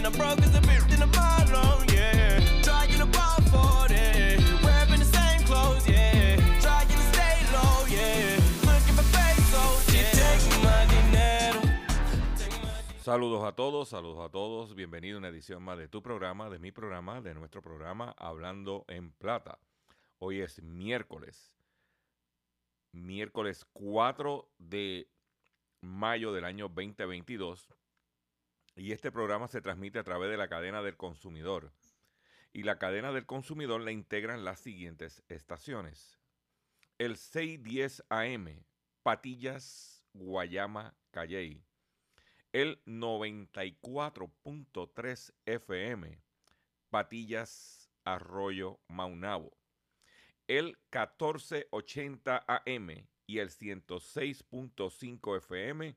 And I'm broke as a bitch in yeah. Trying to ball for it. Wearing the same clothes, yeah. Trying to stay low, yeah. Looking for pesos, yeah. Take my dinero. Saludos a todos, saludos a todos. Bienvenido a una edición más de tu programa, de mi programa, de nuestro programa Hablando en Plata. Hoy es miércoles, miércoles 4 de mayo del año 2022 y este programa se transmite a través de la cadena del consumidor. Y la cadena del consumidor la integran las siguientes estaciones. El 610 AM, Patillas, Guayama, Calley el 94.3 FM, Patillas, Arroyo, Maunabo, el 1480 AM y el 106.5 FM,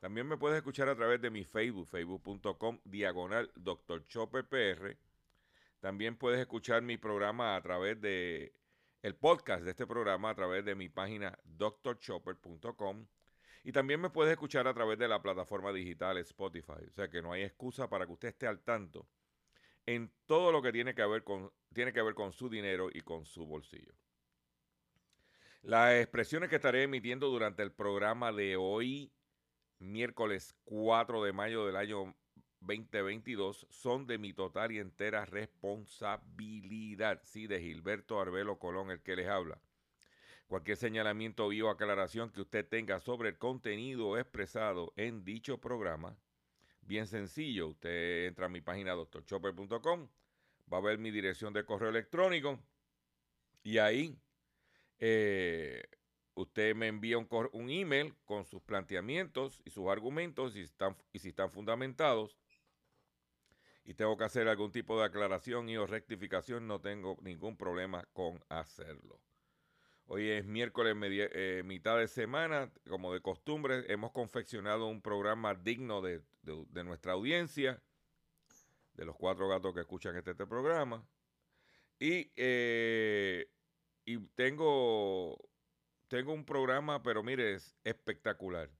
También me puedes escuchar a través de mi Facebook, facebook.com, diagonal Dr. Chopper PR. También puedes escuchar mi programa a través de el podcast de este programa a través de mi página drchopper.com y también me puedes escuchar a través de la plataforma digital Spotify. O sea que no hay excusa para que usted esté al tanto en todo lo que tiene que ver con, tiene que ver con su dinero y con su bolsillo. Las expresiones que estaré emitiendo durante el programa de hoy, miércoles 4 de mayo del año 2022, son de mi total y entera responsabilidad. Sí, de Gilberto Arbelo Colón, el que les habla. Cualquier señalamiento o aclaración que usted tenga sobre el contenido expresado en dicho programa, bien sencillo, usted entra a mi página doctorchopper.com, va a ver mi dirección de correo electrónico y ahí eh, usted me envía un, email con sus planteamientos y sus argumentos y, están, y si están fundamentados y tengo que hacer algún tipo de aclaración y o rectificación, no tengo ningún problema con hacerlo. Hoy es miércoles, media- eh, mitad de semana. Como de costumbre, hemos confeccionado un programa digno de, de- de nuestra audiencia, de los cuatro gatos que escuchan este, este programa. Y, eh, y tengo, tengo un programa, pero mire, es espectacular.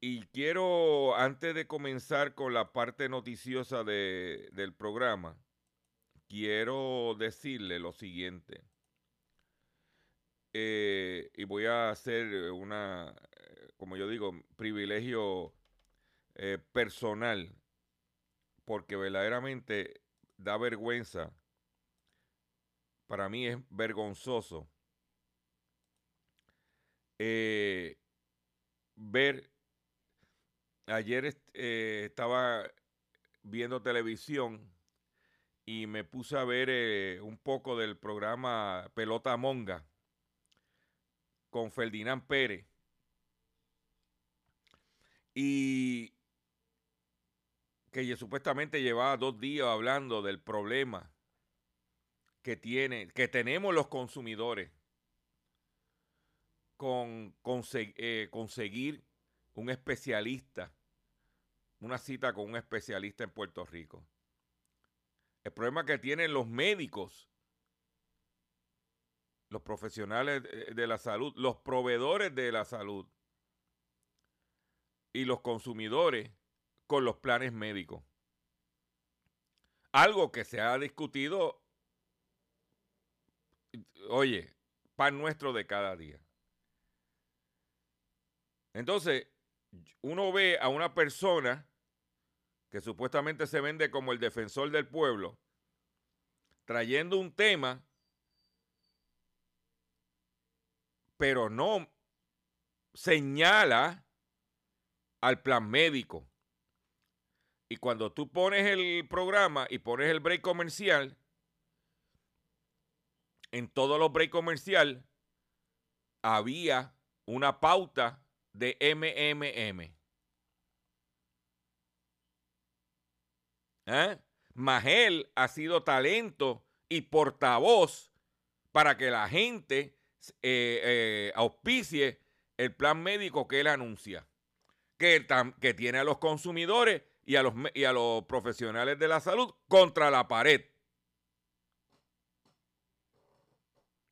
Y quiero, antes de comenzar con la parte noticiosa de- del programa, quiero decirle lo siguiente. Eh, y voy a hacer una, eh, como yo digo, privilegio eh, personal, porque verdaderamente da vergüenza. Para mí es vergonzoso eh, ver ayer eh, estaba viendo televisión y me puse a ver eh, un poco del programa Pelota Monga con Ferdinand Pérez. Y que supuestamente llevaba dos días hablando del problema que tiene, que tenemos los consumidores con, eh, conseguir un especialista, una cita con un especialista en Puerto Rico. El problema que tienen los médicos, los profesionales de la salud, los proveedores de la salud y los consumidores con los planes médicos. Algo que se ha discutido, oye, pan nuestro de cada día. Entonces, uno ve a una persona que supuestamente se vende como el defensor del pueblo, trayendo un tema, pero no señala al plan médico. Y cuando tú pones el programa y pones el break comercial, en todos los break comercial había una pauta de MMM. ¿Eh? Magel ha sido talento y portavoz para que la gente eh, eh, auspicie el plan médico que él anuncia, que, que tiene a los consumidores y a los, y a los profesionales de la salud contra la pared.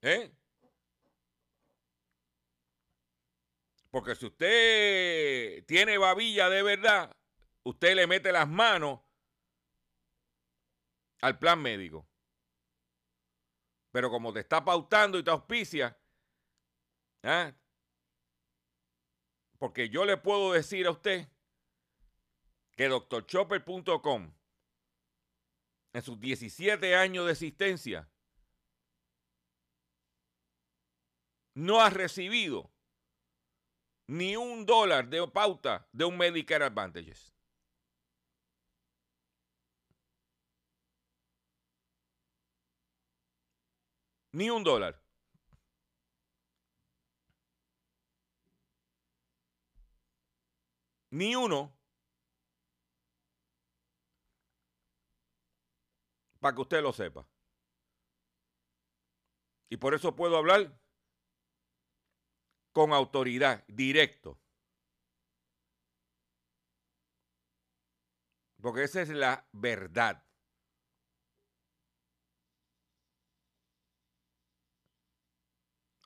¿Eh? Porque si usted tiene babilla de verdad, usted le mete las manos al plan médico. Pero como te está pautando y te auspicia, ¿ah? porque yo le puedo decir a usted que doctorchopper.com en sus 17 años de existencia no ha recibido ni un dólar de pauta de un Medicare Advantages. Ni un dólar. Ni uno. Para que usted lo sepa. Y por eso puedo hablar con autoridad, directo. Porque esa es la verdad.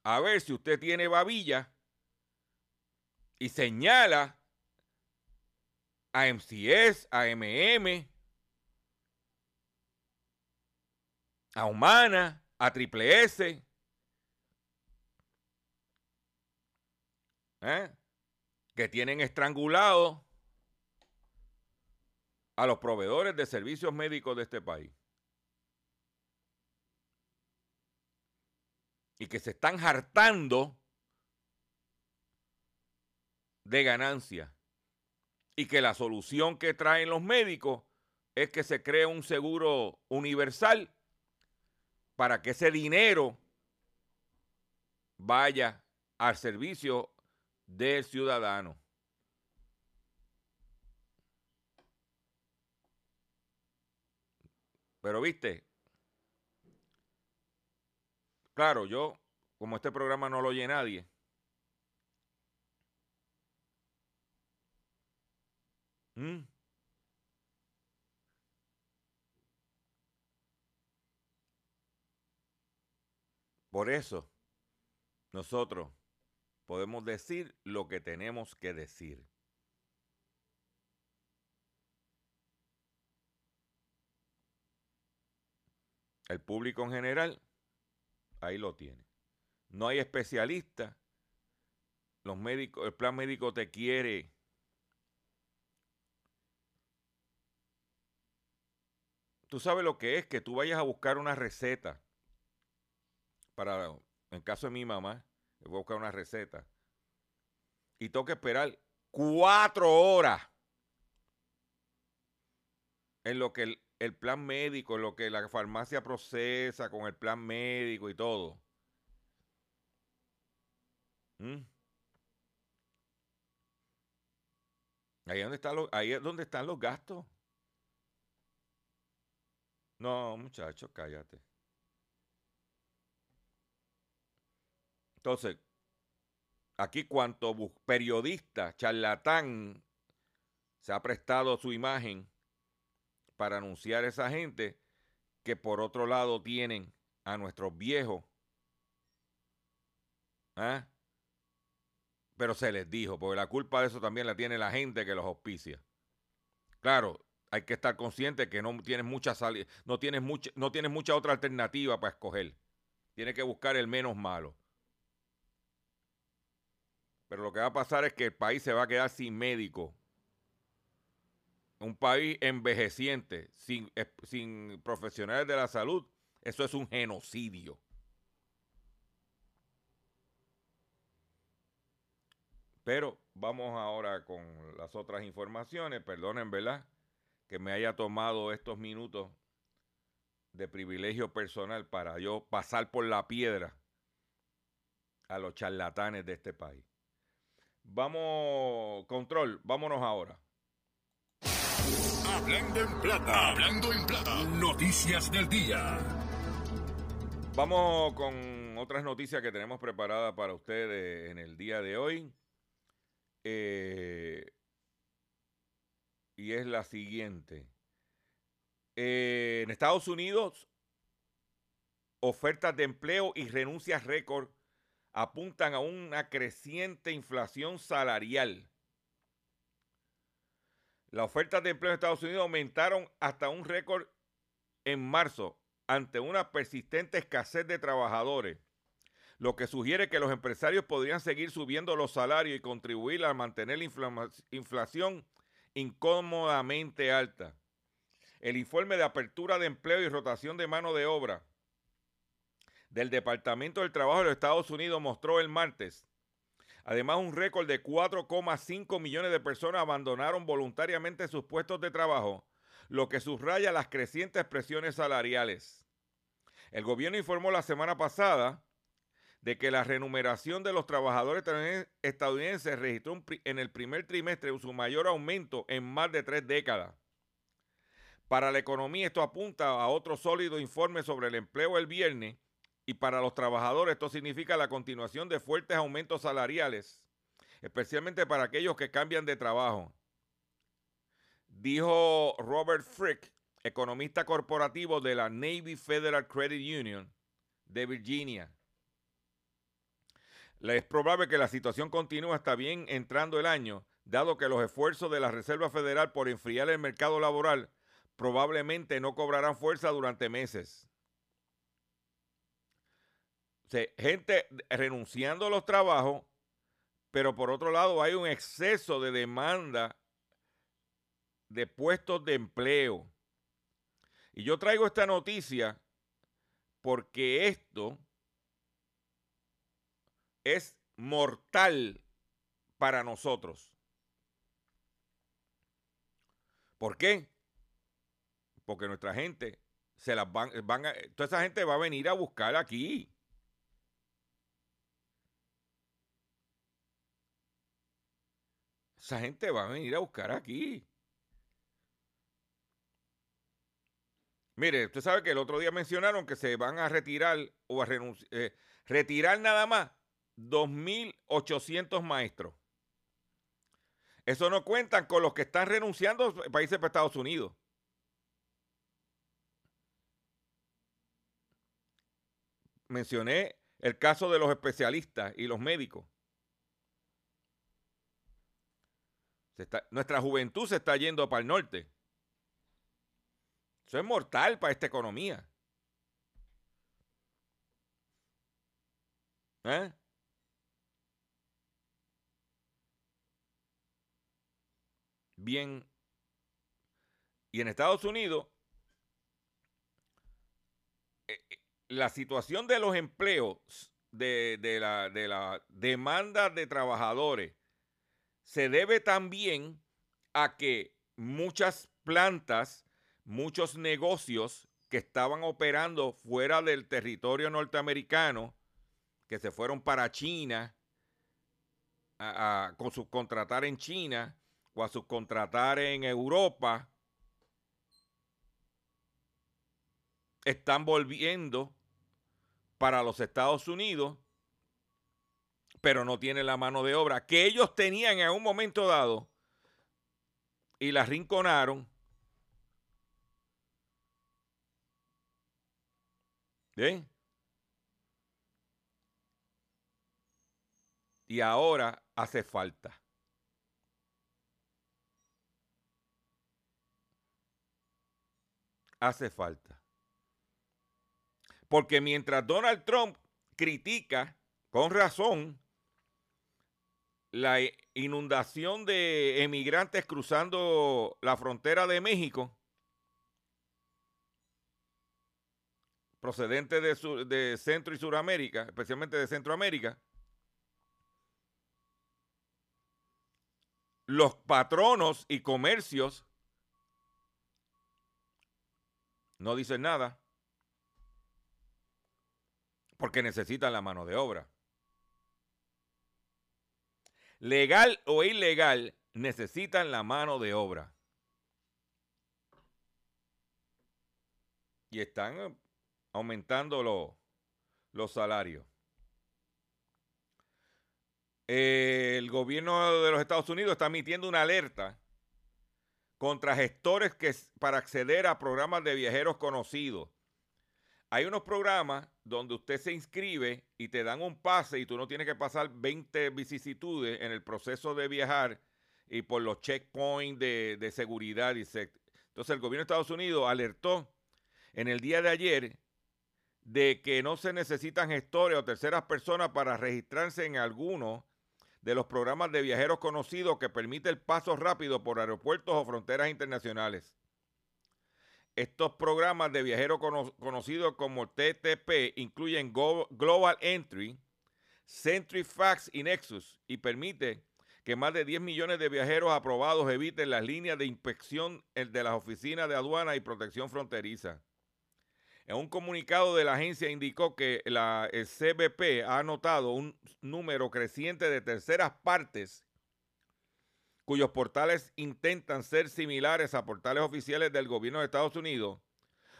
a ver si usted tiene babilla y señala a MCS, a MM, a Humana, a Triple S, ¿eh? que tienen estrangulado a los proveedores de servicios médicos de este país. y que se están hartando de ganancia y que la solución que traen los médicos es que se cree un seguro universal para que ese dinero vaya al servicio del ciudadano. Pero viste, Claro, yo, como este programa no lo oye nadie, Por eso, nosotros podemos decir lo que tenemos que decir. El público en general ahí lo tiene. No hay especialista. Los médicos, el plan médico te quiere tú sabes lo que es que tú vayas a buscar una receta para, en caso de mi mamá, voy a buscar una receta y tengo que esperar cuatro horas en lo que el, plan médico, en lo que la farmacia procesa con el plan médico y todo. ¿Mm? Ahí, donde están los, ahí es donde están los gastos. No, muchachos, cállate. Entonces, aquí cuanto periodista, charlatán, se ha prestado su imagen para anunciar a esa gente que por otro lado tienen a nuestros viejos. ¿Ah? Pero se les dijo, porque la culpa de eso también la tiene la gente que los auspicia. Claro, hay que estar consciente que no tienes mucha no tienes mucha, no tienes mucha otra alternativa para escoger. Tienes que buscar el menos malo. Pero lo que va a pasar es que el país se va a quedar sin médico. Un país envejeciente, sin, sin profesionales de la salud, eso es un genocidio. Pero vamos ahora con las otras informaciones. Perdonen, ¿verdad? Que me haya tomado estos minutos de privilegio personal para yo pasar por la piedra a los charlatanes de este país. Vamos, control, vámonos ahora. Hablando en plata, hablando en plata, noticias del día. Vamos con otras noticias que tenemos preparadas para ustedes en el día de hoy. Eh, y es la siguiente. Eh, en Estados Unidos, ofertas de empleo y renuncias récord apuntan a una creciente inflación salarial. Las ofertas de empleo en Estados Unidos aumentaron hasta un récord en marzo ante una persistente escasez de trabajadores, lo que sugiere que los empresarios podrían seguir subiendo los salarios y contribuir a mantener la inflación incómodamente alta. El informe de apertura de empleo y rotación de mano de obra del Departamento del Trabajo de los Estados Unidos mostró el martes. Además, un récord de 4,5 millones de personas abandonaron voluntariamente sus puestos de trabajo, lo que subraya las crecientes presiones salariales. El gobierno informó la semana pasada de que la remuneración de los trabajadores estadounidenses registró en el primer trimestre su mayor aumento en más de tres décadas. Para la economía esto apunta a otro sólido informe sobre el empleo el viernes y para los trabajadores esto significa la continuación de fuertes aumentos salariales, especialmente para aquellos que cambian de trabajo. Dijo Robert Frick, economista corporativo de la Navy Federal Credit Union de Virginia. Es probable que la situación continúe hasta bien entrando el año, dado que los esfuerzos de la Reserva Federal por enfriar el mercado laboral probablemente no cobrarán fuerza durante meses gente renunciando a los trabajos, pero por otro lado hay un exceso de demanda de puestos de empleo. Y yo traigo esta noticia porque esto es mortal para nosotros. ¿Por qué? Porque nuestra gente se las van, van a, toda esa gente va a venir a buscar aquí. Esa gente va a venir a buscar aquí. Mire, usted sabe que el otro día mencionaron que se van a retirar o a renunciar, eh, retirar nada más 2.800 maestros. Eso no cuentan con los que están renunciando países para Estados Unidos. Mencioné el caso de los especialistas y los médicos. Nuestra juventud se está yendo para el norte. Eso es mortal para esta economía. ¿Eh? Bien. Y en Estados Unidos, eh, eh, la situación de los empleos, de, la, de la demanda de trabajadores se debe también a que muchas plantas, muchos negocios que estaban operando fuera del territorio norteamericano, que se fueron para China, a, con subcontratar en China o a subcontratar en Europa, están volviendo para los Estados Unidos, pero no tienen la mano de obra que ellos tenían en un momento dado y la rinconaron. ¿Ven? Y ahora hace falta. Hace falta. Porque mientras Donald Trump critica con razón la inundación de emigrantes cruzando la frontera de México, procedentes de, de Centro y Suramérica, especialmente de Centroamérica, los patronos y comercios no dicen nada porque necesitan la mano de obra. Legal o ilegal, necesitan la mano de obra. Y están aumentando los salarios el gobierno de los Estados Unidos está emitiendo una alerta contra gestores que para acceder a programas de viajeros conocidos. Hay unos programas donde usted se inscribe y te dan un pase y tú no tienes que pasar 20 vicisitudes en el proceso de viajar y por los checkpoints de, seguridad. Entonces el gobierno de Estados Unidos alertó en el día de ayer de que no se necesitan gestores o terceras personas para registrarse en alguno de los programas de viajeros conocidos que permite el paso rápido por aeropuertos o fronteras internacionales. Estos programas de viajeros conocidos como TTP incluyen Global Entry, Fax y Nexus y permite que más de 10 millones de viajeros aprobados eviten las líneas de inspección de las oficinas de aduana y protección fronteriza. En un comunicado de la agencia indicó que la CBP ha notado un número creciente de terceras partes cuyos portales intentan ser similares a portales oficiales del gobierno de Estados Unidos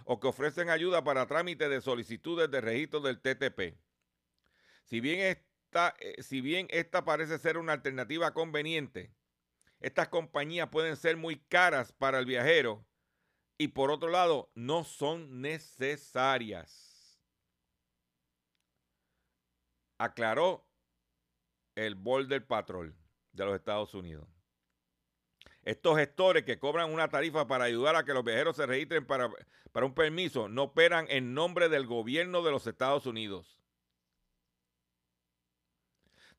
o que ofrecen ayuda para trámites de solicitudes de registro del TTP. Si bien esta, eh, si bien esta parece ser una alternativa conveniente, estas compañías pueden ser muy caras para el viajero y por otro lado no son necesarias. Aclaró el Border Patrol de los Estados Unidos. Estos gestores que cobran una tarifa para ayudar a que los viajeros se registren para, para un permiso no operan en nombre del gobierno de los Estados Unidos.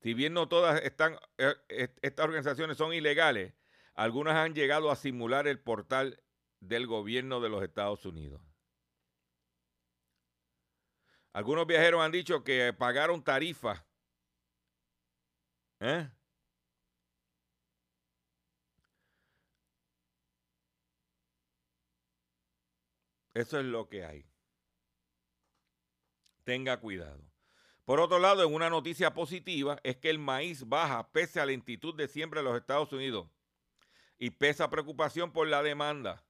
Si bien no todas están, eh, estas organizaciones son ilegales, algunas han llegado a simular el portal del gobierno de los Estados Unidos. Algunos viajeros han dicho que pagaron tarifa. ¿Eh? Eso es lo que hay. Tenga cuidado. Por otro lado, en una noticia positiva es que el maíz baja pese a la lentitud de siembra de los Estados Unidos y pesa preocupación por la demanda.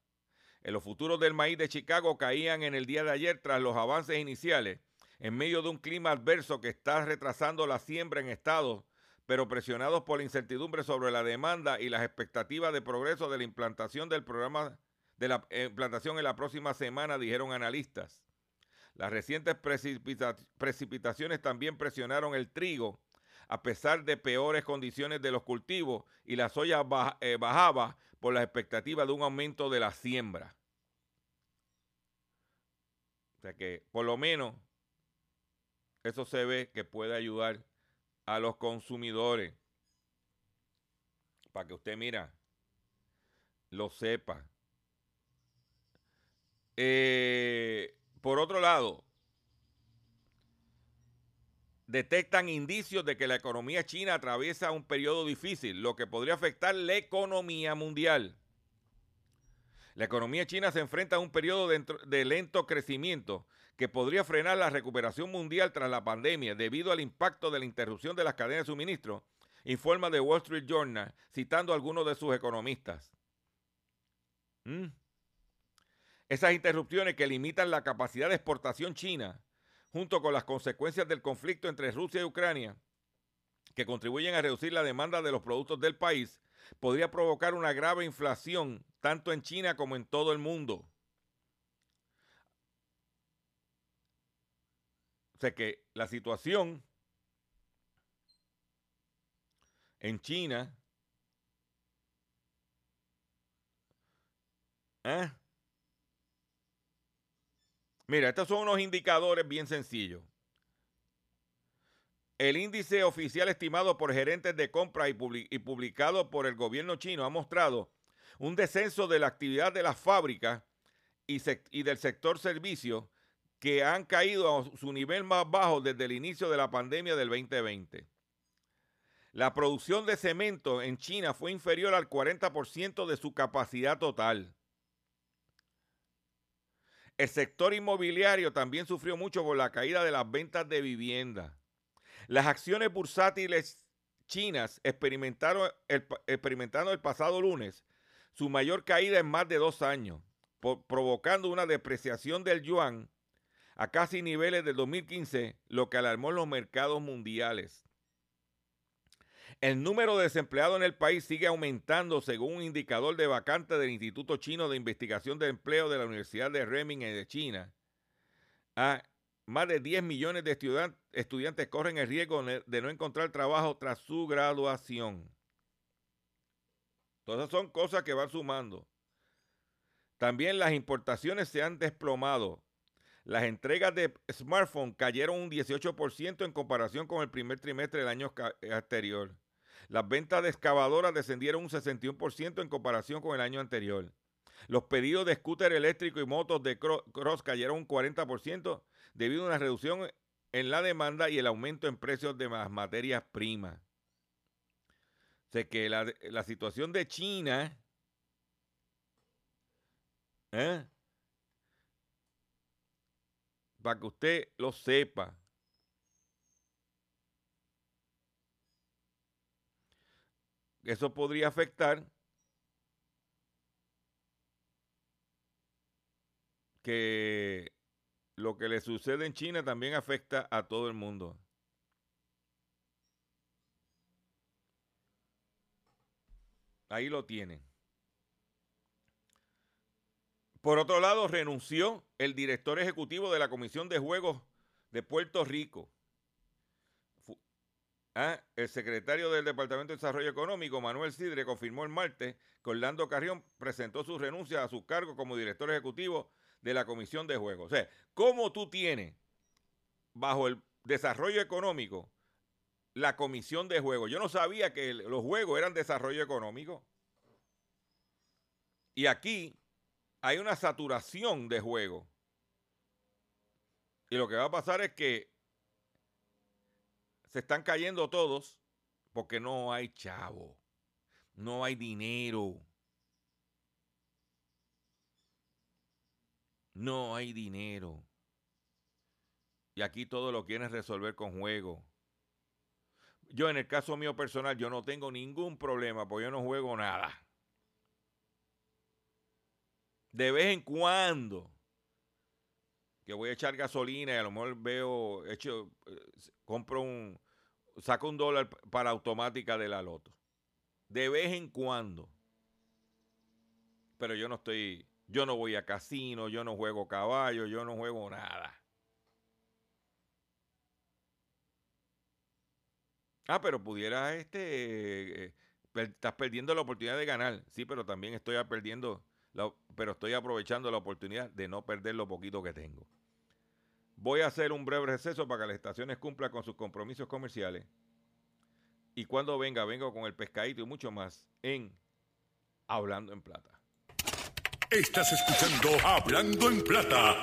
En los futuros del maíz de Chicago caían en el día de ayer tras los avances iniciales, en medio de un clima adverso que está retrasando la siembra en estados, pero presionados por la incertidumbre sobre la demanda y las expectativas de progreso de la implantación del programa de la implantación en la próxima semana, dijeron analistas. Las recientes precipitaciones también presionaron el trigo, a pesar de peores condiciones de los cultivos, y la soya eh, bajaba por la expectativa de un aumento de la siembra. O sea que por lo menos eso se ve que puede ayudar a los consumidores. Para que usted mira, lo sepa. Eh, por otro lado, detectan indicios de que la economía china atraviesa un periodo difícil, lo que podría afectar la economía mundial. La economía china se enfrenta a un periodo de, lento crecimiento que podría frenar la recuperación mundial tras la pandemia debido al impacto de la interrupción de las cadenas de suministro, informa The Wall Street Journal, citando a algunos de sus economistas. ¿Mm? Esas interrupciones que limitan la capacidad de exportación china, junto con las consecuencias del conflicto entre Rusia y Ucrania, que contribuyen a reducir la demanda de los productos del país, podría provocar una grave inflación tanto en China como en todo el mundo. O sea que la situación en China ¿eh? Mira, estos son unos indicadores bien sencillos. El índice oficial estimado por gerentes de compra y, publicado por el gobierno chino ha mostrado un descenso de la actividad de las fábricas y, del sector servicio que han caído a su nivel más bajo desde el inicio de la pandemia del 2020. La producción de cemento en China fue inferior al 40% de su capacidad total. El sector inmobiliario también sufrió mucho por la caída de las ventas de vivienda. Las acciones bursátiles chinas experimentaron el, el pasado lunes su mayor caída en más de dos años, provocando una depreciación del yuan a casi niveles del 2015, lo que alarmó los mercados mundiales. El número de desempleados en el país sigue aumentando según un indicador de vacantes del Instituto Chino de Investigación de Empleo de la Universidad de Reming de China. Ah, más de 10 millones de estudiantes corren el riesgo de no encontrar trabajo tras su graduación. Todas son cosas que van sumando. También las importaciones se han desplomado. Las entregas de smartphones cayeron un 18% en comparación con el primer trimestre del año anterior. Las ventas de excavadoras descendieron un 61% en comparación con el año anterior. Los pedidos de scooter eléctrico y motos de cross cayeron un 40% debido a una reducción en la demanda y el aumento en precios de las materias primas. O que la, situación de China ¿eh? para que usted lo sepa. Eso podría afectar que lo que le sucede en China también afecta a todo el mundo. Ahí lo tienen. Por otro lado, renunció el director ejecutivo de la Comisión de Juegos de Puerto Rico. Ah, el secretario del Departamento de Desarrollo Económico, Manuel Sidre, confirmó el martes que Orlando Carrión presentó su renuncia a su cargo como director ejecutivo de la Comisión de Juegos. O sea, ¿cómo tú tienes bajo el desarrollo económico la Comisión de Juegos? Yo no sabía que los juegos eran desarrollo económico. Y aquí hay una saturación de juegos. Y lo que va a pasar es que se están cayendo todos porque no hay chavo, no hay dinero. No hay dinero. Y aquí todo lo quieren resolver con juego. Yo en el caso mío personal, yo no tengo ningún problema, porque yo no juego nada. De vez en cuando, que voy a echar gasolina y a lo mejor veo, hecho, eh, compro un, saco un dólar para automática de la loto. De vez en cuando. Pero yo no estoy yo no voy a casino, yo no juego caballo, yo no juego nada. Ah, pero pudiera este eh, estás perdiendo la oportunidad de ganar. Sí, pero también estoy perdiendo pero estoy aprovechando la oportunidad de no perder lo poquito que tengo. Voy a hacer un breve receso para que las estaciones cumplan con sus compromisos comerciales. Y cuando venga, vengo con el pescadito y mucho más en Hablando en Plata. Estás escuchando Hablando en Plata.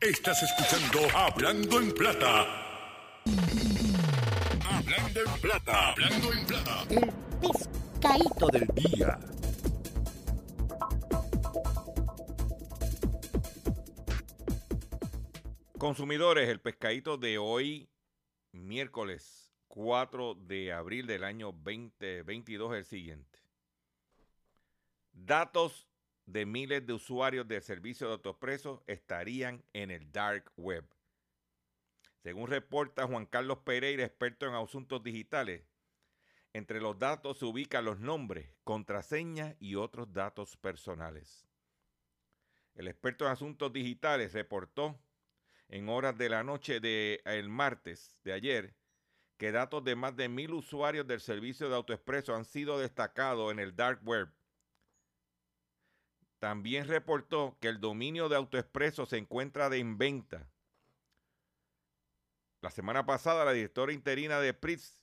Estás escuchando Hablando en Plata. Hablando en plata. Hablando en plata. El pescadito del día. Consumidores, el pescadito de hoy, miércoles 4 de abril del año 2022, es el siguiente. Datos de miles de usuarios del servicio de autoexpreso estarían en el dark web. Según reporta Juan Carlos Pereira, experto en asuntos digitales, entre los datos se ubican los nombres, contraseñas y otros datos personales. El experto en asuntos digitales reportó en horas de la noche del martes de ayer que datos de más de mil usuarios del servicio de AutoExpreso han sido destacados en el dark web. También reportó que el dominio de AutoExpreso se encuentra de en venta. La semana pasada la directora interina de PRITZ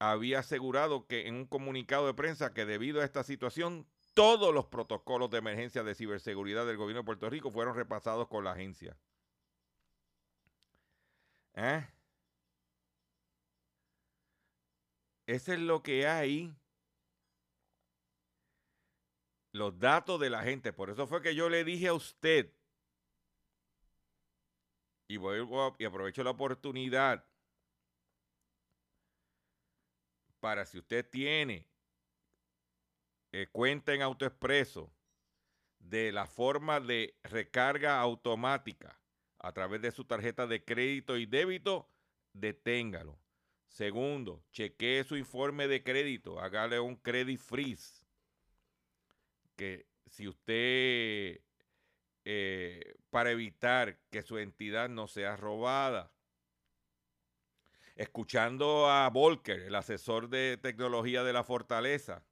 había asegurado que en un comunicado de prensa que debido a esta situación todos los protocolos de emergencia de ciberseguridad del gobierno de Puerto Rico fueron repasados con la agencia. ¿Eh? Es lo que hay. Los datos de la gente. Por eso fue que yo le dije a usted. Y, vuelvo y aprovecho la oportunidad. Para si usted tiene eh, cuenta en AutoExpreso de la forma de recarga automática a través de su tarjeta de crédito y débito, deténgalo. Segundo, chequee su informe de crédito, hágale un credit freeze. Que si usted, eh, para evitar que su entidad no sea robada, escuchando a Volker, el asesor de tecnología de la Fortaleza,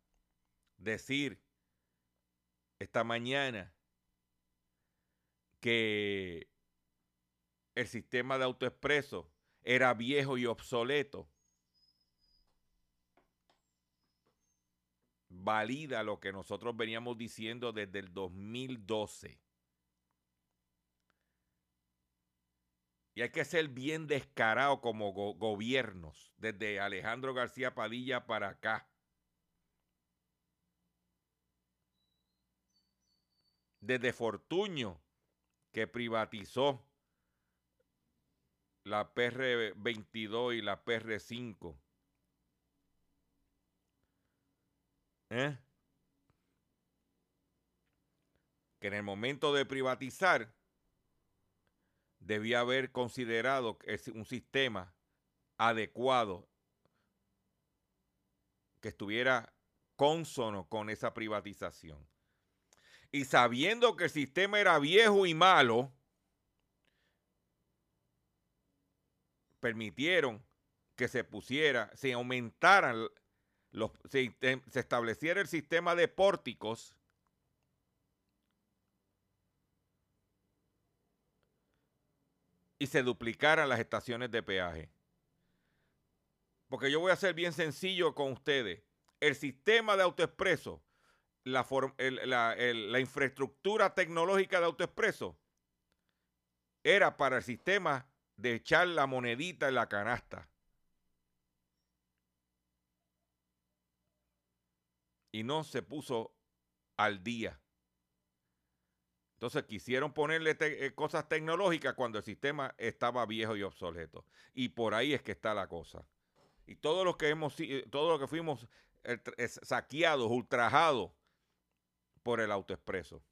decir esta mañana que el sistema de autoexpreso era viejo y obsoleto, valida lo que nosotros veníamos diciendo desde el 2012. Y hay que ser bien descarado como gobiernos, desde Alejandro García Padilla para acá. Desde Fortuño, que privatizó la PR22 y la PR5. ¿Eh? Que en el momento de privatizar debía haber considerado un sistema adecuado que estuviera consono con esa privatización. Y sabiendo que el sistema era viejo y malo, permitieron que se pusiera, se aumentaran los, se, se estableciera el sistema de pórticos y se duplicaran las estaciones de peaje. Porque yo voy a ser bien sencillo con ustedes. El sistema de autoexpreso, la infraestructura tecnológica de autoexpreso, era para el sistema de echar la monedita en la canasta. Y no se puso al día. Entonces quisieron ponerle eh, cosas tecnológicas cuando el sistema estaba viejo y obsoleto. Y por ahí es que está la cosa. Y todos los que hemos, todos los que fuimos eh, saqueados, ultrajados por el autoexpreso.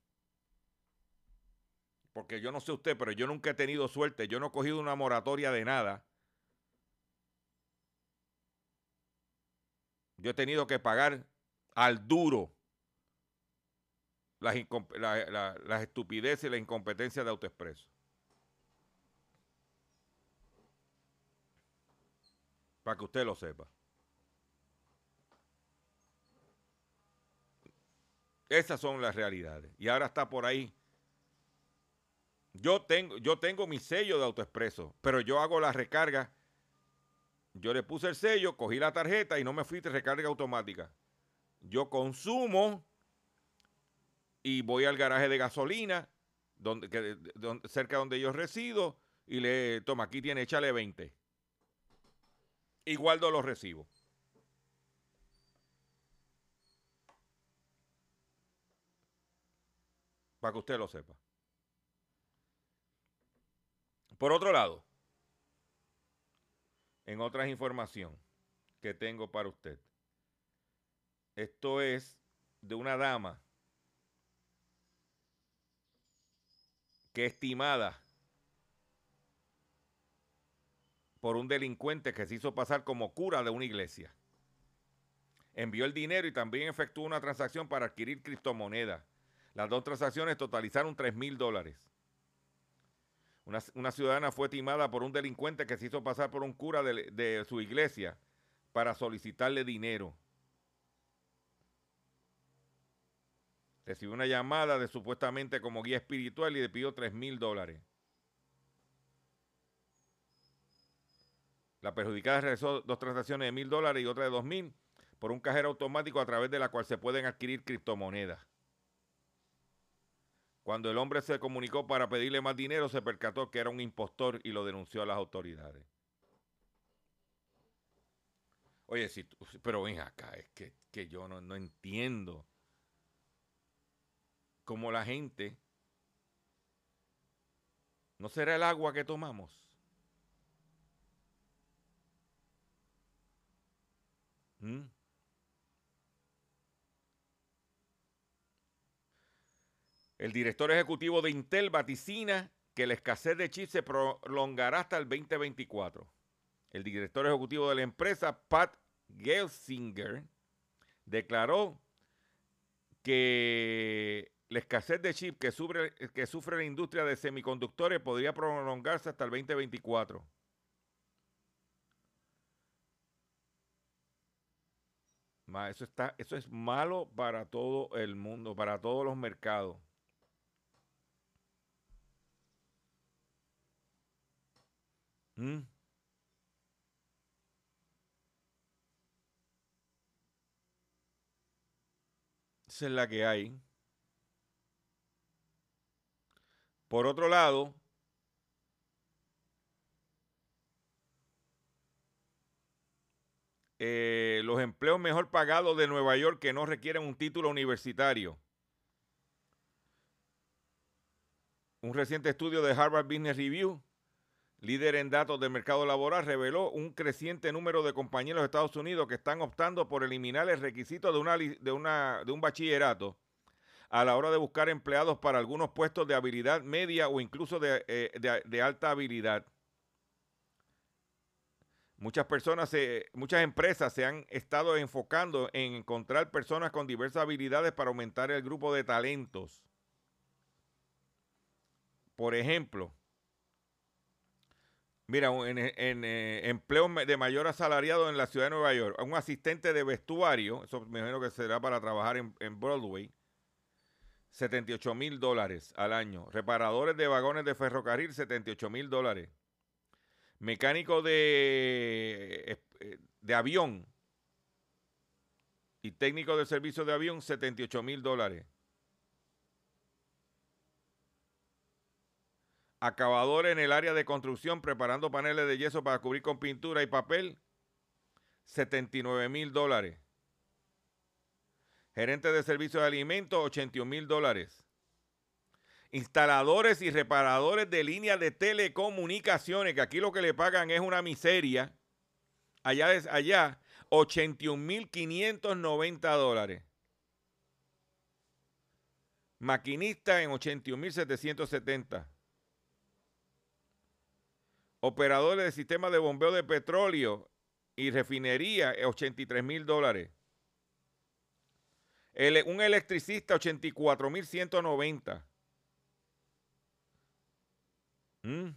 Porque yo no sé usted, pero yo nunca he tenido suerte. Yo no he cogido una moratoria de nada. Yo he tenido que pagar al duro las, estupideces y la incompetencia de AutoExpreso. Para que usted lo sepa. Esas son las realidades. Y ahora está por ahí yo tengo, yo tengo mi sello de autoexpreso, pero yo hago la recarga. Yo le puse el sello, cogí la tarjeta y no me fui de recarga automática. Yo consumo y voy al garaje de gasolina, donde, que, cerca donde yo resido, y le toma, aquí tiene, échale 20. y guardo los recibos. Para que usted lo sepa. Por otro lado, en otras información que tengo para usted, esto es de una dama que estimada por un delincuente que se hizo pasar como cura de una iglesia. Envió el dinero y también efectuó una transacción para adquirir criptomonedas. Las dos transacciones totalizaron 3 mil dólares. Una, ciudadana fue timada por un delincuente que se hizo pasar por un cura de, de su iglesia para solicitarle dinero. Recibió una llamada de supuestamente como guía espiritual y le pidió 3 mil dólares. La perjudicada realizó dos transacciones de mil dólares y otra de dos mil por un cajero automático a través de la cual se pueden adquirir criptomonedas. Cuando el hombre se comunicó para pedirle más dinero, se percató que era un impostor y lo denunció a las autoridades. Oye, si pero ven acá, es que, yo no, no entiendo cómo la gente... ¿No será el agua que tomamos? ¿Mm? El director ejecutivo de Intel vaticina que la escasez de chips se prolongará hasta el 2024. El director ejecutivo de la empresa, Pat Gelsinger, declaró que la escasez de chips que sufre, que sufre la industria de semiconductores podría prolongarse hasta el 2024. Eso, está, eso es malo para todo el mundo, para todos los mercados. ¿Mm? Esa es la que hay. Por otro lado, Eh, los empleos mejor pagados de Nueva York que no requieren un título universitario. Un reciente estudio de Harvard Business Review, líder en datos del mercado laboral, reveló un creciente número de compañeros de Estados Unidos que están optando por eliminar el requisito de, una, de, un bachillerato a la hora de buscar empleados para algunos puestos de habilidad media o incluso de, eh, de alta habilidad. Muchas personas, muchas empresas se han estado enfocando en encontrar personas con diversas habilidades para aumentar el grupo de talentos. Por ejemplo, mira, en, eh, empleo de mayor asalariado en la ciudad de Nueva York, un asistente de vestuario, eso me imagino que será para trabajar en, en Broadway, 78 mil dólares al año. Reparadores de vagones de ferrocarril, 78 mil dólares mecánico de, eh, de avión y técnico de servicio de avión, 78 mil dólares. Acabador en el área de construcción preparando paneles de yeso para cubrir con pintura y papel, 79 mil dólares. Gerente de servicio de alimentos, 81 mil dólares instaladores y reparadores de líneas de telecomunicaciones, que aquí lo que le pagan es una miseria. Allá es allá, 81.590 dólares. Maquinista en 81.770. Operadores de sistema de bombeo de petróleo y refinería, 83 mil dólares. un electricista, 84.190. Mm.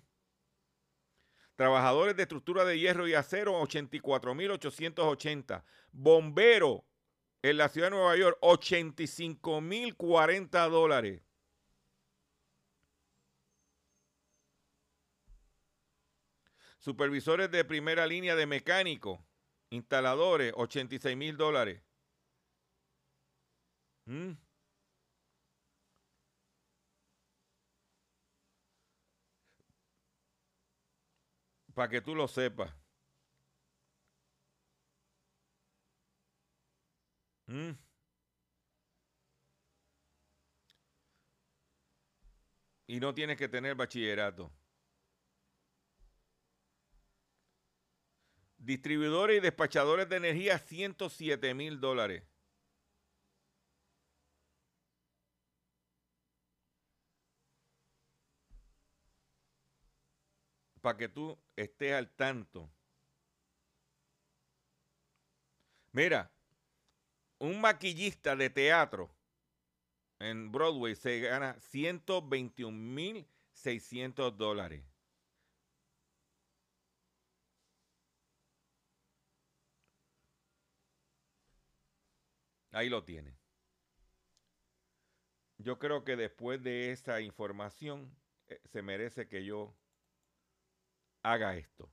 Trabajadores de estructura de hierro y acero, 84.880. Bombero en la ciudad de Nueva York, 85.040 dólares. Supervisores de primera línea de mecánicos, instaladores, 86 mil dólares. Mm. Para que tú lo sepas. Mm. Y no tienes que tener bachillerato. Distribuidores y despachadores de energía, 107 mil dólares. Para que tú estés al tanto. Mira, un maquillista de teatro en Broadway se gana 121 mil 600 dólares. Ahí lo tiene. Yo creo que después de esa información eh, se merece que yo haga esto.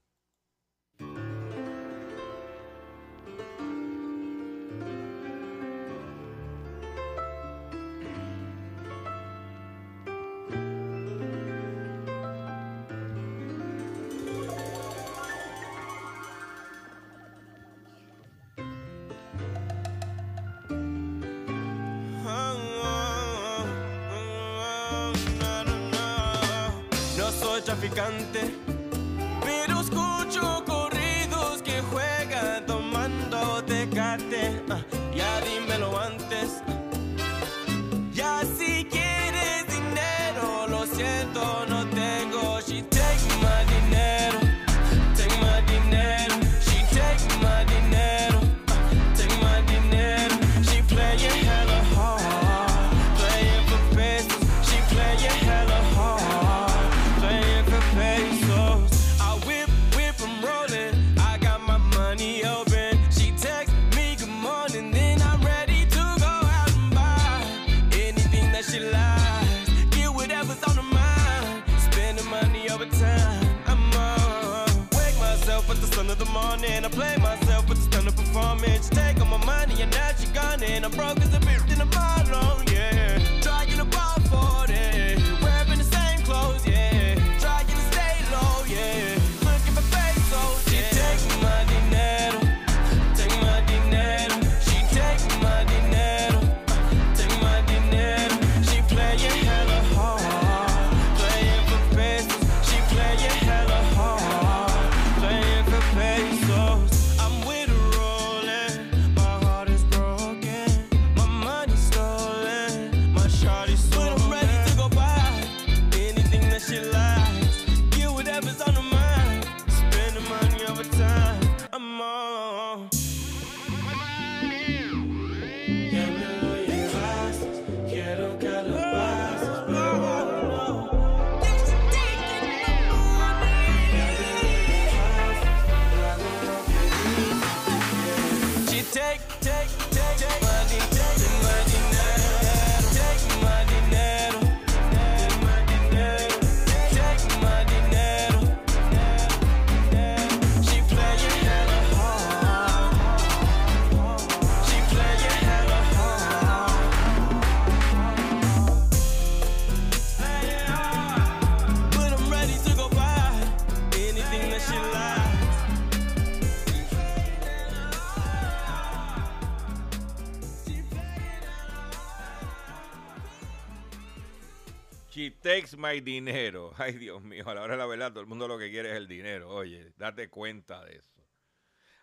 My dinero. Ay, Dios mío, a la hora de la verdad, todo el mundo lo que quiere es el dinero. Oye, date cuenta de eso.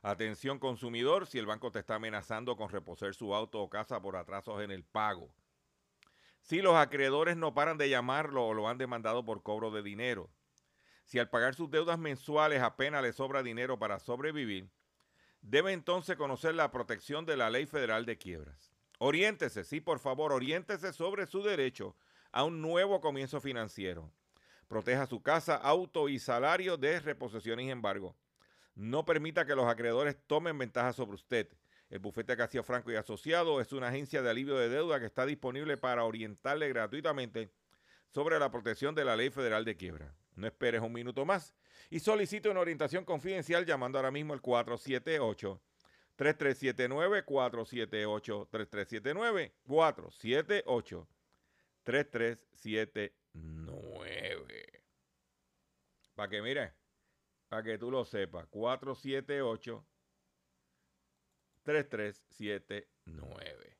Atención consumidor, si el banco te está amenazando con reposer su auto o casa por atrasos en el pago. Si los acreedores no paran de llamarlo o lo han demandado por cobro de dinero. Si al pagar sus deudas mensuales apenas le sobra dinero para sobrevivir, debe entonces conocer la protección de la Ley Federal de Quiebras. Oriéntese, sí, por favor, oriéntese sobre su derecho a un nuevo comienzo financiero. Proteja su casa, auto y salario de reposición y embargo. No permita que los acreedores tomen ventaja sobre usted. El bufete Castillo Franco y Asociado es una agencia de alivio de deuda que está disponible para orientarle gratuitamente sobre la protección de la Ley Federal de Quiebra. No esperes un minuto más y solicite una orientación confidencial llamando ahora mismo al 478 3379 478 3379 478 3379. Para que mire, para que tú lo sepas, 478 3379.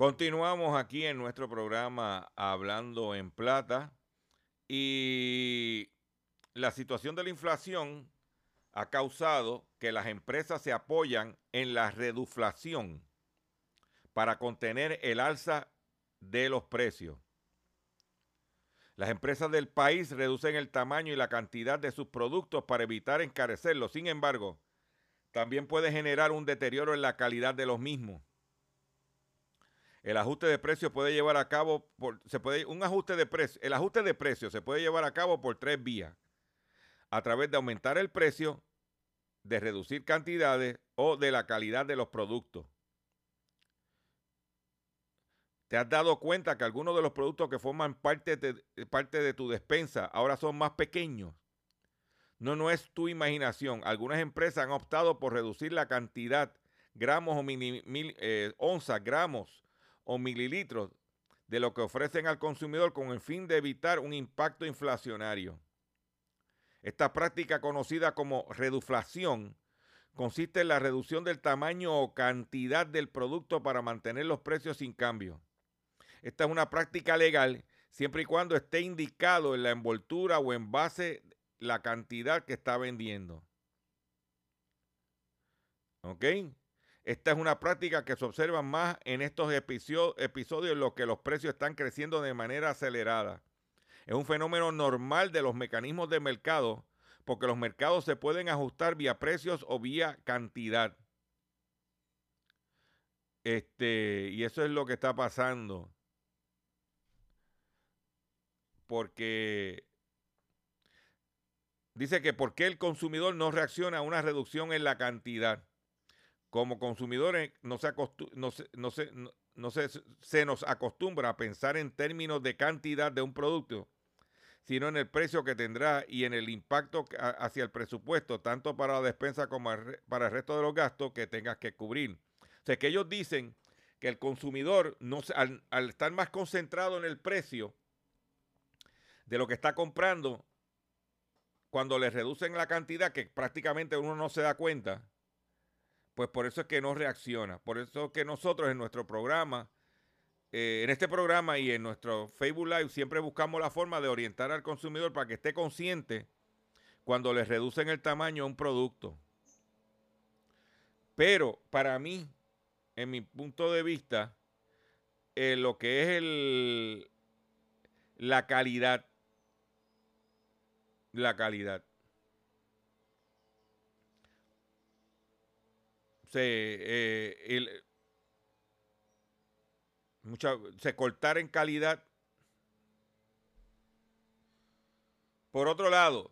Continuamos aquí en nuestro programa Hablando en Plata y la situación de la inflación ha causado que las empresas se apoyan en la reduflación para contener el alza de los precios. Las empresas del país reducen el tamaño y la cantidad de sus productos para evitar encarecerlos. Sin embargo, también puede generar un deterioro en la calidad de los mismos. El ajuste de precios puede llevar a cabo se puede, un ajuste de precio, el ajuste de precios se puede llevar a cabo por tres vías. A través de aumentar el precio, de reducir cantidades o de la calidad de los productos. ¿Te has dado cuenta que algunos de los productos que forman parte de, parte de tu despensa ahora son más pequeños? No, no es tu imaginación. Algunas empresas han optado por reducir la cantidad, gramos o mil, eh, onzas, gramos o mililitros de lo que ofrecen al consumidor con el fin de evitar un impacto inflacionario. Esta práctica conocida como reduflación consiste en la reducción del tamaño o cantidad del producto para mantener los precios sin cambio. Esta es una práctica legal siempre y cuando esté indicado en la envoltura o envase la cantidad que está vendiendo. ¿Ok? Esta es una práctica que se observa más en estos episodios en los que los precios están creciendo de manera acelerada. Es un fenómeno normal de los mecanismos de mercado porque los mercados se pueden ajustar vía precios o vía cantidad. Este, y eso es lo que está pasando. Porque dice que por qué el consumidor no reacciona a una reducción en la cantidad como consumidores no se, no no no se, nos acostumbra a pensar en términos de cantidad de un producto, sino en el precio que tendrá y en el impacto hacia el presupuesto, tanto para la despensa como para el resto de los gastos que tengas que cubrir. O sea, que ellos dicen que el consumidor, no, al, al estar más concentrado en el precio de lo que está comprando, cuando le reducen la cantidad, que prácticamente uno no se da cuenta, pues por eso es que no reacciona. Por eso es que nosotros en nuestro programa, eh, en este programa y en nuestro Facebook Live siempre buscamos la forma de orientar al consumidor para que esté consciente cuando le reducen el tamaño a un producto. Pero para mí, en mi punto de vista, eh, lo que es el, la calidad, la calidad. Se, eh, se cortar en calidad. Por otro lado,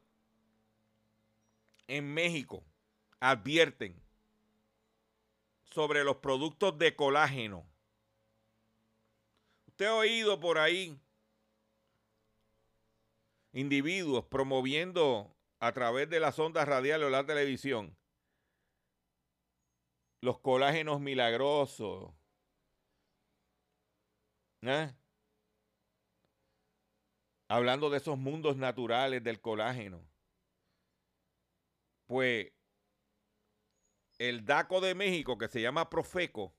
en México advierten sobre los productos de colágeno. Usted ha oído por ahí individuos promoviendo a través de las ondas radiales o la televisión los colágenos milagrosos. ¿eh? Hablando de esos mundos naturales del colágeno. Pues el DACO de México, que se llama Profeco,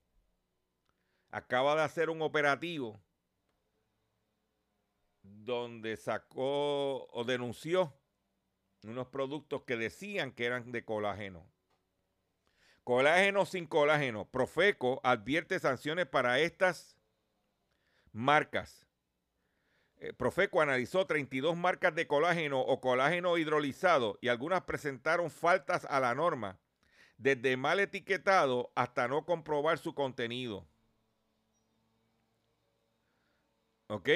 acaba de hacer un operativo donde sacó o denunció unos productos que decían que eran de colágeno. Colágeno sin colágeno. Profeco advierte sanciones para estas marcas. Eh, Profeco analizó 32 marcas de colágeno o colágeno hidrolizado y algunas presentaron faltas a la norma, desde mal etiquetado hasta no comprobar su contenido. ¿Ok?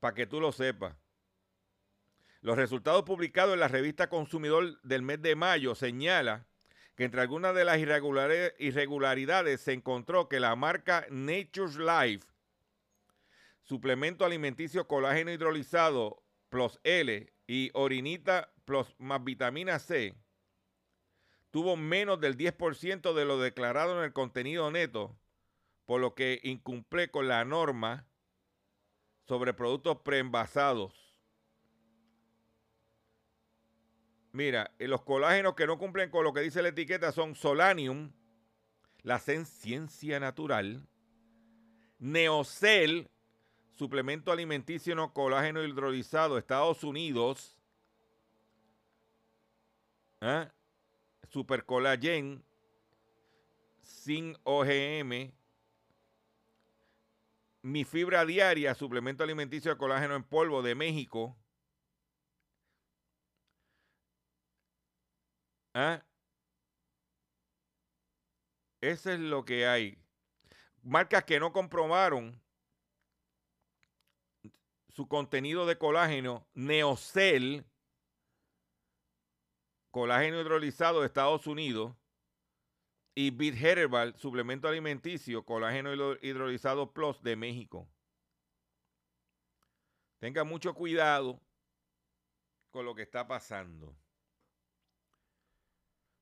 Para que tú lo sepas. Los resultados publicados en la revista Consumidor del mes de mayo señala que entre algunas de las irregularidades se encontró que la marca Nature's Life, suplemento alimenticio colágeno hidrolizado plus L y orinita plus más vitamina C, tuvo menos del 10% de lo declarado en el contenido neto, por lo que incumple con la norma sobre productos preenvasados. Mira, eh, los colágenos que no cumplen con lo que dice la etiqueta son Solanium, la ciencia natural, Neocel, suplemento alimenticio no colágeno hidrolizado, Estados Unidos, ¿eh? Super Collagen, sin OGM, mi fibra diaria, suplemento alimenticio de colágeno en polvo de México, ¿Ah? Eso es lo que hay. Marcas que no comprobaron su contenido de colágeno, Neocel, colágeno hidrolizado de Estados Unidos, y Bit Herbal, suplemento alimenticio, colágeno hidrolizado Plus de México. Tenga mucho cuidado con lo que está pasando.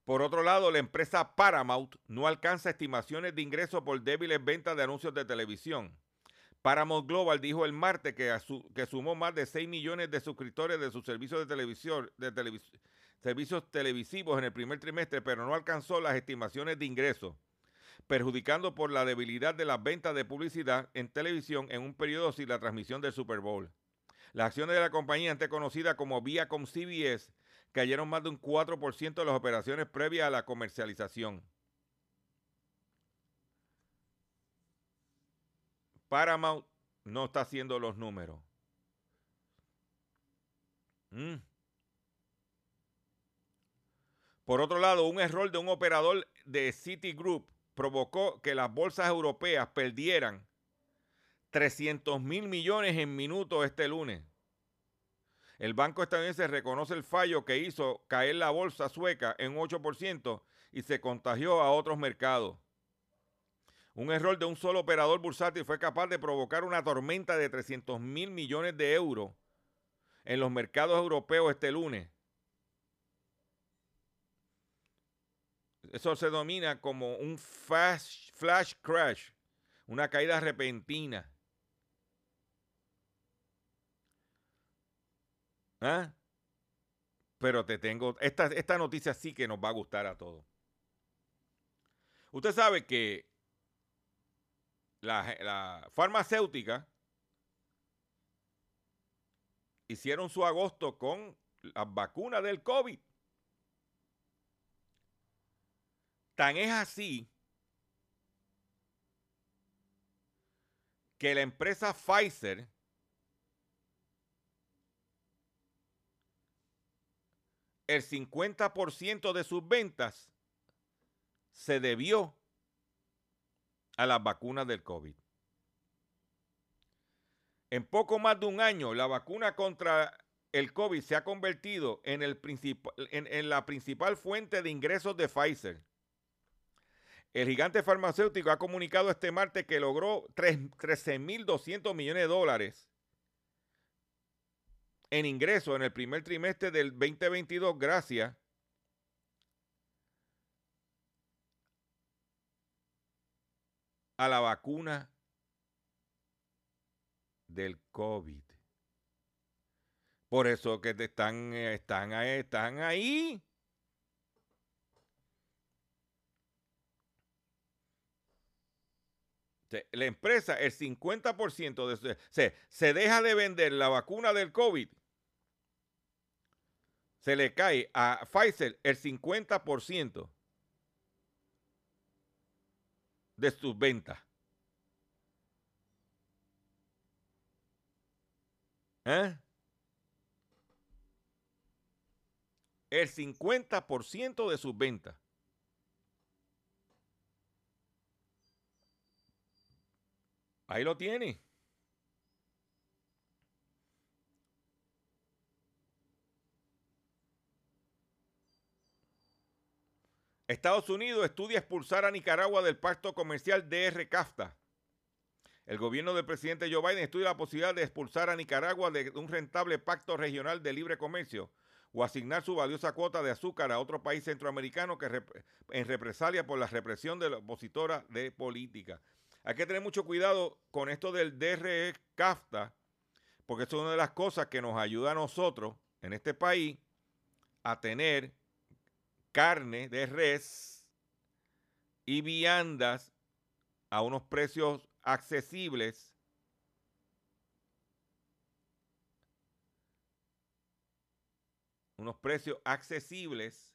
Por otro lado, la empresa Paramount no alcanza estimaciones de ingresos por débiles ventas de anuncios de televisión. Paramount Global dijo el martes que, sumó más de 6 millones de suscriptores de sus servicios de televisión, servicios televisivos en el primer trimestre, pero no alcanzó las estimaciones de ingresos, perjudicando por la debilidad de las ventas de publicidad en televisión en un periodo sin la transmisión del Super Bowl. Las acciones de la compañía, antes conocida como Viacom CBS, cayeron más de un 4% de las operaciones previas a la comercialización. Paramount no está haciendo los números. Mm. Por otro lado, un error de un operador de Citigroup provocó que las bolsas europeas perdieran 300 mil millones en minutos este lunes. El banco estadounidense reconoce el fallo que hizo caer la bolsa sueca en 8% y se contagió a otros mercados. Un error de un solo operador bursátil fue capaz de provocar una tormenta de 300 mil millones de euros en los mercados europeos este lunes. Eso se domina como un flash crash, una caída repentina. ¿Ah? Pero te tengo, esta, esta noticia sí que nos va a gustar a todos. Usted sabe que la, la farmacéutica hicieron su agosto con las vacunas del COVID. Tan es así que la empresa Pfizer el 50% de sus ventas se debió a las vacunas del COVID. En poco más de un año, la vacuna contra el COVID se ha convertido en, el en, la principal fuente de ingresos de Pfizer. El gigante farmacéutico ha comunicado este martes que logró 13.200 millones de dólares en ingresos en el primer trimestre del 2022 gracias a la vacuna del COVID. Por eso que están, están, están ahí. La empresa, el 50% de se, se deja de vender la vacuna del COVID se le cae a Pfizer el 50% de sus ventas. ¿Eh? El 50% de sus ventas. Ahí lo tiene. Estados Unidos estudia expulsar a Nicaragua del pacto comercial DR-CAFTA. El gobierno del presidente Joe Biden estudia la posibilidad de expulsar a Nicaragua de un rentable pacto regional de libre comercio o asignar su valiosa cuota de azúcar a otro país centroamericano que en represalia por la represión de la opositora de política. Hay que tener mucho cuidado con esto del DR-CAFTA, porque es una de las cosas que nos ayuda a nosotros en este país a tener carne de res y viandas a unos precios accesibles unos precios accesibles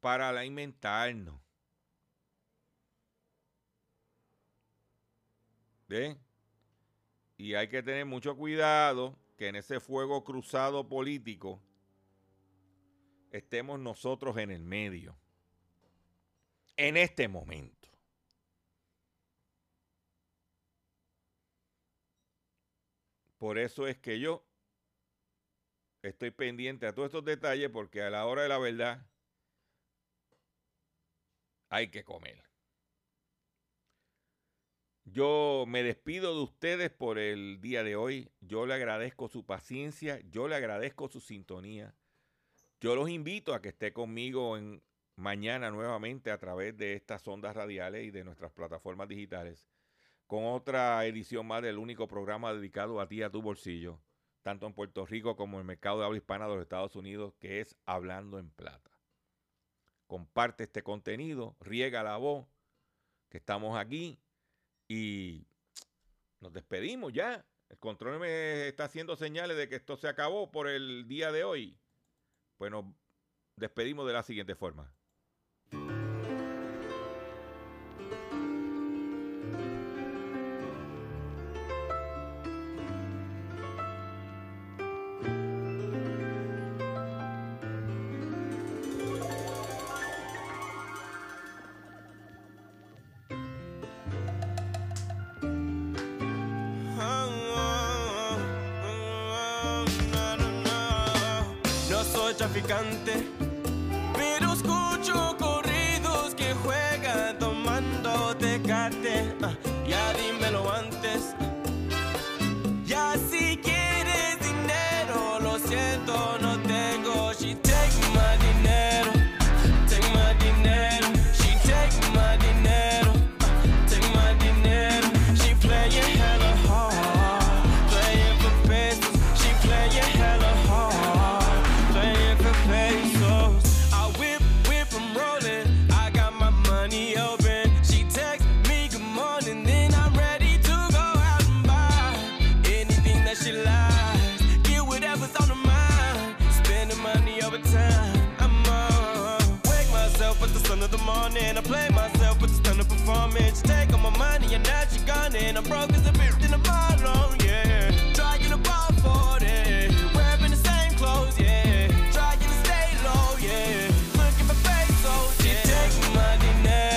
para alimentarnos. Y hay que tener mucho cuidado que en ese fuego cruzado político estemos nosotros en el medio. En este momento. Por eso es que yo estoy pendiente a todos estos detalles porque a la hora de la verdad hay que comer. Yo me despido de ustedes por el día de hoy. Yo le agradezco su paciencia, yo le agradezco su sintonía. Yo los invito a que esté conmigo en mañana nuevamente a través de estas ondas radiales y de nuestras plataformas digitales con otra edición más del único programa dedicado a ti, a tu bolsillo, tanto en Puerto Rico como en el mercado de habla hispana de los Estados Unidos, que es Hablando en Plata. Comparte este contenido, riega la voz, que estamos aquí y nos despedimos ya. El control me está haciendo señales de que esto se acabó por el día de hoy. Pues nos despedimos de la siguiente forma.